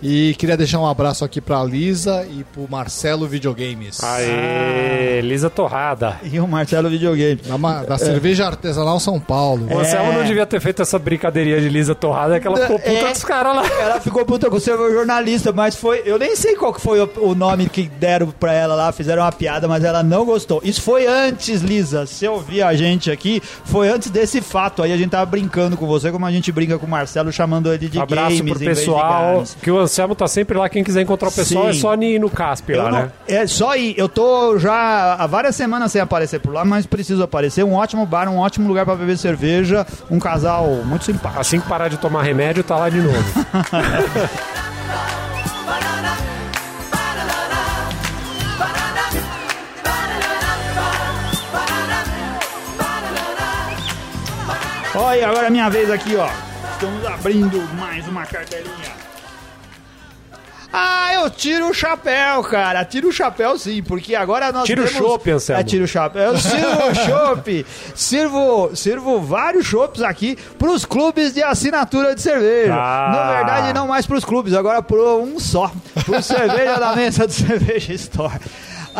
E queria deixar um abraço aqui pra Lisa e pro Marcelo Videogames. Aê, Lisa Torrada. E o Marcelo Videogame. Da, da cerveja artesanal São Paulo. O Anselmo É. não devia ter feito essa brincadeirinha de Lisa Torrada, que ela ficou puta É. dos caras lá. Ela ficou puta com o seu jornalista, mas foi. Eu nem sei qual que foi o, o nome que deram pra ela lá, fizeram uma piada, mas ela não gostou. Isso foi antes, Lisa. Se ouvir a gente aqui, foi antes desse fato. Aí a gente tava brincando com você, como a gente brinca com o Marcelo, chamando ele de abraço games pro em vez de pessoal. games. Que o Anselmo tá sempre lá. Quem quiser encontrar o pessoal Sim. é só ir no Casp lá, não- né? É só ir. Eu tô já há várias semanas sem aparecer por lá, mas preciso aparecer. Um ótimo bar, um ótimo lugar pra beber cerveja. Um casal muito simpático. Assim que parar de tomar remédio, tá lá de novo. Olha, agora é minha vez aqui, ó. Estamos abrindo mais uma cartelinha. Ah, eu tiro o chapéu, cara. Tiro o chapéu sim, porque agora nós Tira o temos... chopp, Anselmo. É, tiro o chapéu. Eu sirvo o chopp. Sirvo, sirvo vários chopps aqui pros clubes de assinatura de cerveja. Ah. Na verdade, não mais pros clubes, agora pro um só. Pro cerveja da mesa do Cerveja Store.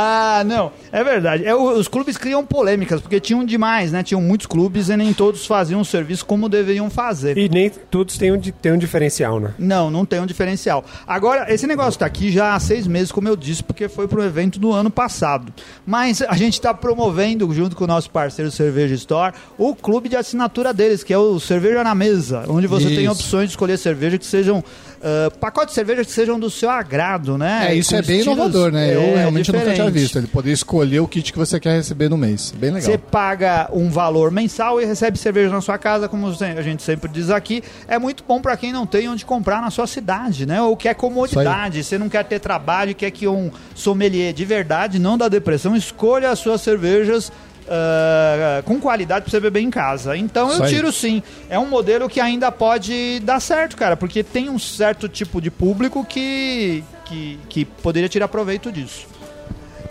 Ah, não, é verdade. É, os clubes criam polêmicas, porque tinham demais, né? Tinham muitos clubes e nem todos faziam o serviço como deveriam fazer. E nem todos têm um, têm um diferencial, né? Não, não tem um diferencial. Agora, esse negócio tá aqui já há seis meses, como eu disse, porque foi pro evento do ano passado. Mas a gente está promovendo, junto com o nosso parceiro Cerveja Store, o clube de assinatura deles, que é o Cerveja na Mesa, onde você tem Isso. opções de escolher cerveja que sejam. Ah, pacotes de cerveja que sejam do seu agrado, né? É, isso é bem inovador, né? Eu é, realmente nunca tinha visto. Ele poder escolher o kit que você quer receber no mês. Bem legal. Você paga um valor mensal e recebe cerveja na sua casa, como a gente sempre diz aqui. É muito bom para quem não tem onde comprar na sua cidade, né? Ou quer comodidade. Você não quer ter trabalho, quer que um sommelier de verdade, não da depressão, escolha as suas cervejas. Ah, com qualidade pra você beber em casa. Então Isso eu aí. tiro sim. É um modelo que ainda pode dar certo, cara, porque tem um certo tipo de público que, que, que poderia tirar proveito disso.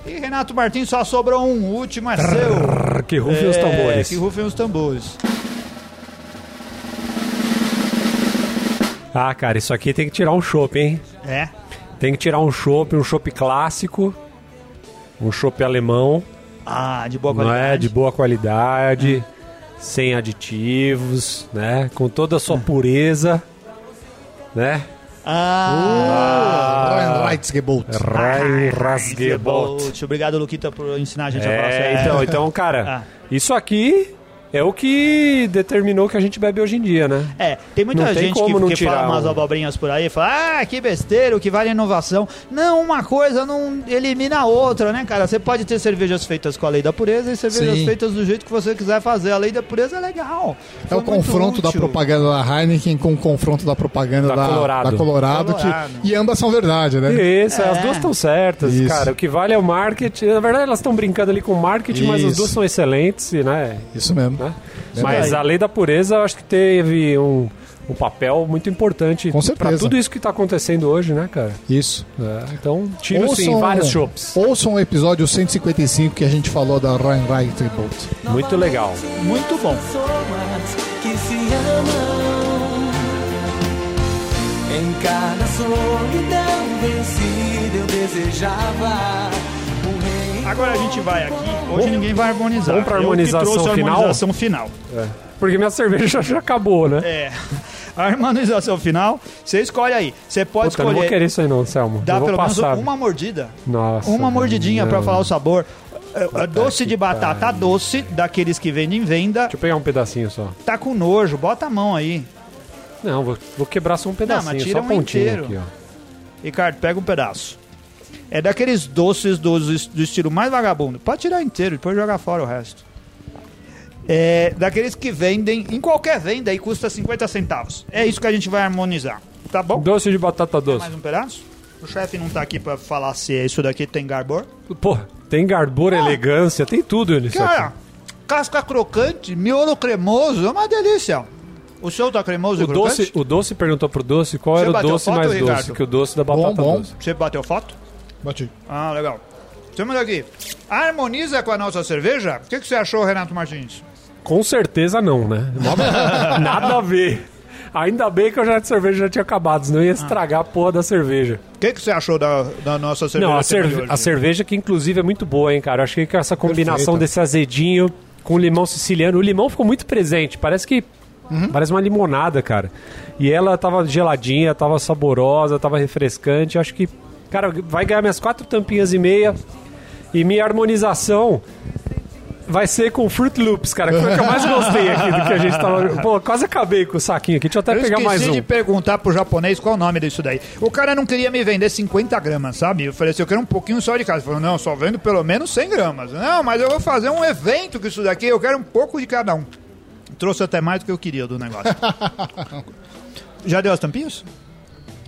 E Renato Martins só sobrou um, o último é seu. Que rufem os É, tambores. Que rufem os tambores. Ah, cara, isso aqui tem que tirar um chopp, hein? É. Tem que tirar um chopp, um chopp clássico, um chopp alemão, Ah, de boa não qualidade. é? De boa qualidade, sem aditivos, né? Com toda a sua pureza, né? Ah, Reinheitsgebot. Reinrasgebot. Obrigado, Luquita, por ensinar a gente a falar É, isso aí. então, então, cara, Ah. isso aqui é o que determinou que a gente bebe hoje em dia, né? É, tem muita Não tem gente como que, não que fala umas um- abobrinhas por aí, fala, ah, que besteira, o que vale é inovação. Não, uma coisa não elimina a outra, né, cara? Você pode ter cervejas feitas com a lei da pureza e cervejas Sim. feitas do jeito que você quiser fazer. A lei da pureza é legal. É o confronto da útil. propaganda da Heineken com o confronto da propaganda Da da, Colorado. da Colorado, que- Colorado. e ambas são verdade, né? Isso, É. as duas estão certas, Isso. cara. O que vale é o marketing. Na verdade, elas estão brincando ali com o marketing, mas as Isso. duas são excelentes, né? Isso mesmo. Né? Mas a lei da pureza, eu acho que teve um, um papel muito importante pra tudo isso que tá acontecendo hoje, né, cara? Isso. É, então, Ouçam- vários chopps. Ouçam o episódio 155 que a gente falou da Ryan Tribute. Muito legal. Muito bom. Pessoas que se amam Em cada solidão vencida eu desejava Agora a gente vai aqui. Hoje ninguém vai harmonizar. vamos pra Eu que harmonização trouxe a final? harmonização final. Porque minha cerveja já acabou, né? É. A harmonização final, você escolhe aí. Você pode Puta, eu não vou escolher. querer isso aí não, Selmo. Dá eu vou pelo menos passar. uma mordida. Nossa, uma mordidinha pra não. falar o sabor. É, é doce de batata doce, daqueles que vendem em venda. Deixa eu pegar um pedacinho só. Tá com nojo, bota a mão aí. Não, vou, vou quebrar só um pedacinho, mas tira só a um pontinha inteiro. aqui, ó. Ricardo, pega um pedaço. É daqueles doces dos, do estilo mais vagabundo. Pode tirar inteiro, depois jogar fora o resto. É daqueles que vendem em qualquer venda e custa 50 centavos. É isso que a gente vai harmonizar. Tá bom? Doce de batata doce. Mais um pedaço? O chefe não tá aqui pra falar se isso daqui tem garbor. Pô, tem garbura, elegância, tem tudo nisso Cara, aqui. casca crocante, miolo cremoso, é uma delícia. O seu tá cremoso O e crocante? doce, o doce perguntou pro doce qual Você era o doce foto, mais Ricardo? doce que o doce da batata bom. doce. Você bateu foto? Bati. Ah, legal. Temos aqui. Harmoniza com a nossa cerveja? O que, que você achou, Renato Martins? Com certeza não, né? Nada a ver. Ainda bem que eu já de cerveja já tinha acabado, senão ia estragar a porra da cerveja. O que, que você achou da, da nossa cerveja? Não, a, cerve- hoje? a cerveja que inclusive é muito boa, hein, cara. Eu achei que essa combinação Perfeita. desse azedinho com limão siciliano, o limão ficou muito presente. Parece que parece uma limonada, cara. E ela tava geladinha, tava saborosa, tava refrescante. Eu acho que, cara, vai ganhar minhas quatro tampinhas e meia. E minha harmonização vai ser com Fruit Loops, cara. Que foi o que eu mais gostei aqui do que a gente tava. Pô, quase acabei com o saquinho aqui. Deixa eu até Eu pegar mais esqueci um. de perguntar pro japonês qual o nome disso daí. O cara não queria me vender 50 gramas, sabe? Eu falei assim, eu quero um pouquinho só de casa. Ele falou, não, só vendo pelo menos 100 gramas. Não, mas eu vou fazer um evento com isso daqui, eu quero um pouco de cada um. Trouxe até mais do que eu queria do negócio. Já deu as tampinhas?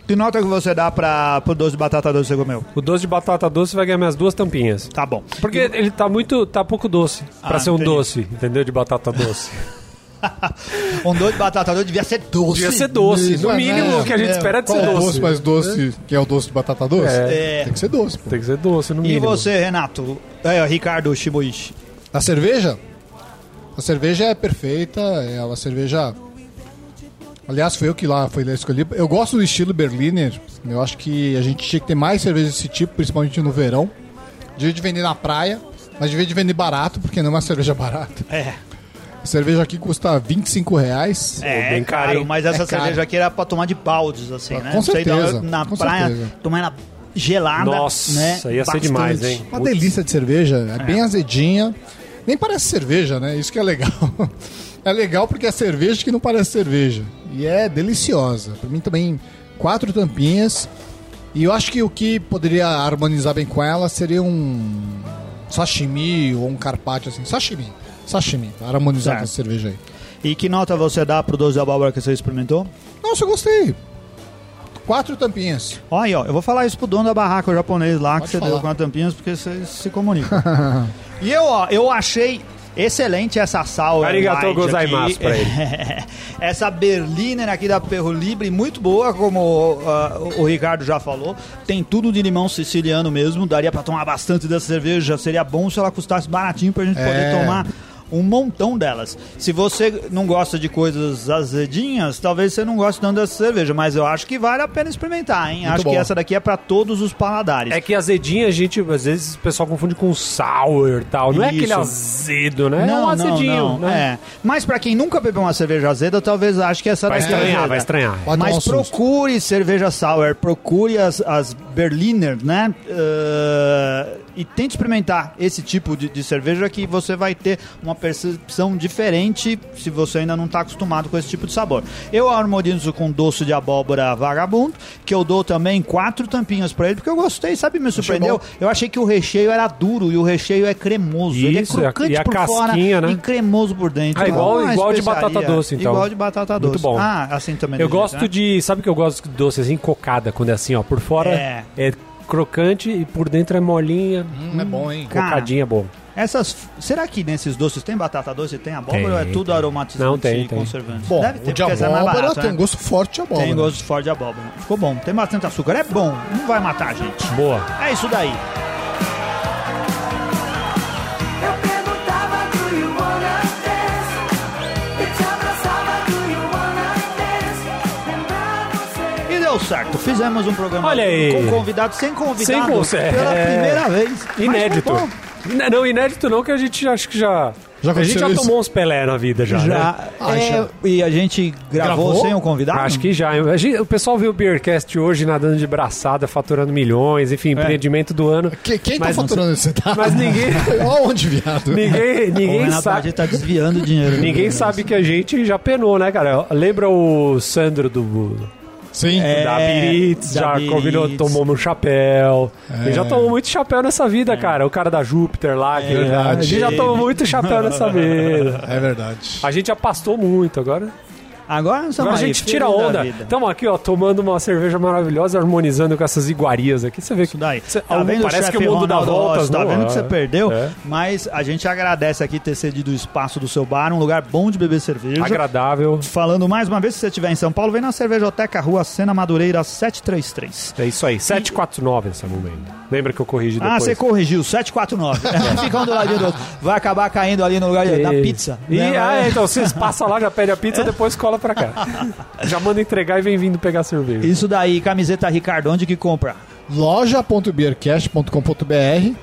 Que nota que você dá pra, pro doce de batata doce que você comeu? O doce de batata doce vai ganhar minhas duas tampinhas. Tá bom. Porque ele tá muito. tá pouco doce pra Ah, ser um entendi. doce, entendeu? De batata doce. Um doce de batata doce devia ser doce. Devia ser doce. Isso, No é, mínimo né? o que a gente É, espera é de ser o doce doce. mais doce, que é o doce de batata doce? É. Tem que ser doce, pô. Tem que ser doce, no E mínimo. você, Renato? É, Ricardo Shibuishi. A cerveja? A cerveja é perfeita, é uma cerveja. Aliás, foi eu que lá foi lá escolhi. Eu gosto do estilo Berliner. Eu acho que a gente tinha que ter mais cerveja desse tipo, principalmente no verão. Devia de vender na praia, mas devia de vender barato, porque não é uma cerveja barata. É. A cerveja aqui custa 25 reais. É, bem caro, caro, hein? mas essa É caro. cerveja aqui era pra tomar de baldes, assim, né? Com na- certeza, Na, com praia, certeza. tomar ela gelada, Nossa, né? ia ser Bastante. demais, hein? Uma Putz. delícia de cerveja, é, bem azedinha. Nem parece cerveja, né? Isso que é legal. É legal porque é cerveja que não parece cerveja. E é deliciosa. Pra mim também, quatro tampinhas. E eu acho que o que poderia harmonizar bem com ela seria um sashimi ou um carpaccio assim. Sashimi. Sashimi, para harmonizar Certo. com essa cerveja aí. E que nota você dá pro doce de abóbora que você experimentou? Nossa, eu gostei. Quatro tampinhas. Olha aí, ó, eu vou falar isso pro dono da barraca o japonês lá, Pode que você falar. deu as tampinhas, porque vocês se comunicam. e eu, ó, eu achei excelente essa sal. Arigatou gozaimasu pra ele. essa Berliner aqui da Perro Libre, muito boa, como ah, o Ricardo já falou. Tem tudo de limão siciliano mesmo, daria pra tomar bastante dessa cerveja. Seria bom se ela custasse baratinho pra gente poder É. tomar um montão delas. Se você não gosta de coisas azedinhas, talvez você não goste tanto dessa cerveja, mas eu acho que vale a pena experimentar, hein? Muito acho bom. que essa daqui é pra todos os paladares. É que azedinha a gente, às vezes, o pessoal confunde com sour e tal. Não é aquele Isso. azedo, né? é um azedinho, não, né? É. Mas pra quem nunca bebeu uma cerveja azeda, talvez ache que essa Vai daqui é estranhar, azeda. vai estranhar. Pode tomar Mas um procure cerveja sour, procure as, as Berliner, né? Uh, e tente experimentar esse tipo de, de cerveja que você vai ter uma percepção diferente se você ainda não está acostumado com esse tipo de sabor. Eu harmonizo com doce de abóbora vagabundo, que eu dou também quatro tampinhas para ele, porque eu gostei, sabe? Me surpreendeu. Eu achei que o recheio era duro e o recheio é cremoso. ele é Isso, e a- crocante e a por fora casquinha, né? e cremoso por dentro. Ah, igual- igual de batata doce, então. Igual de batata Muito doce. bom. Ah, assim também. Eu do jeito, gosto né? de. Sabe que eu gosto de doce assim, cocada, quando é assim, ó. Por fora É. é, crocante e por dentro é molinha. Hum, é bom, hein? Cocadinha é bom. Essas. Será que nesses doces tem batata doce? Tem abóbora Tem, ou é tudo tem. aromatizante Não, tem, e tem. conservante? Bom, Deve ter, o de é mais abóbora barato, tem né? um gosto forte de abóbora. Tem gosto forte de abóbora. Ficou bom. Tem bastante açúcar. É bom. Não vai matar a gente. Boa. É isso daí. Certo. Fizemos um programa Olha aí. com convidado, sem convidado, Sem pela é. primeira vez. Inédito. Não, inédito não, que a gente acho que já. Já a gente já isso? tomou uns Pelé na vida já. né? Já, Ah, é, já. E a gente gravou, Gravou? sem o convidado? Acho que já. A gente- o pessoal viu o Beercast hoje nadando de braçada, faturando milhões, enfim, empreendimento do ano. Que- quem tá Mas- faturando esse dado? Mas ninguém. Onde, viado? Ninguém, O ninguém Renato sabe. Tá desviando dinheiro. Ninguém sabe que a gente já penou, né, cara? Lembra o Sandro do Sim. É. da Biritz, da já Biritz. combinou, tomou um chapéu. É. Ele já tomou muito chapéu nessa vida, cara. O cara da Júpiter lá. que- verdade. A gente já tomou muito chapéu nessa vida. É verdade. A gente já pastou muito agora. Agora nós Agora a gente tira onda. Estamos aqui, ó, tomando uma cerveja maravilhosa, harmonizando com essas iguarias aqui. Você vê que Isso daí. Cê- Tá vendo, parece que o mundo dá voltas? Tá vendo que você É. perdeu? É. Mas a gente agradece aqui ter cedido o espaço do seu bar, um lugar bom de beber cerveja. Agradável. Falando mais uma vez, se você estiver em São Paulo, vem na Cervejoteca Rua Sena Madureira 733. É isso aí, 749 nesse momento. Lembra que eu corrigi depois? Ah, você corrigiu, 749. Fica um do ladinho do outro. Vai acabar caindo ali no lugar da E- pizza. E, né? ah, é, então vocês passam lá, já pede a pizza, depois cola pra cá. Já manda entregar e vem vindo pegar cerveja. Isso daí, camiseta Ricardo, onde que compra? loja.beercast.com.br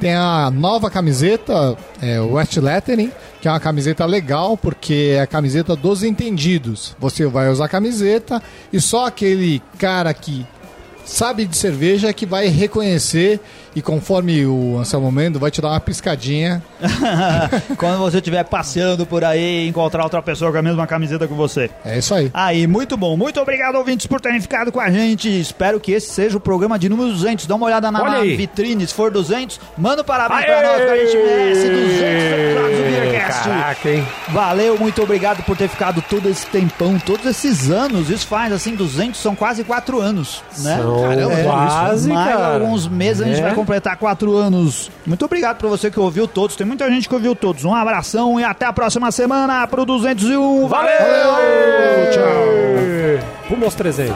tem a nova camiseta, é, o West Lettering, que é uma camiseta legal, porque é a camiseta dos entendidos. Você vai usar a camiseta e só aquele cara que sabe de cerveja é que vai reconhecer e conforme o Anselmo Mendo vai te dar uma piscadinha. Quando você estiver passeando por aí e encontrar outra pessoa com a mesma camiseta que você. É isso aí. Aí, muito bom. Muito obrigado, ouvintes, por terem ficado com a gente. Espero que esse seja o programa de número 200. Dá uma olhada na aí. vitrine. Se for 200, manda um parabéns Aê! pra nós, que a gente merece 200 episódios do Beercast. Caraca, hein? Valeu, muito obrigado por ter ficado todo esse tempão, todos esses anos. Isso faz, assim, 200, são quase 4 anos, né? São Caramba, É, quase, mais cara. alguns meses a gente É. vai completar 4 anos. Muito obrigado pra você que ouviu todos. Tem muita gente que ouviu todos. Um abração e até a próxima semana pro 201. Valeu! Valeu! Tchau! Rumo aos 300.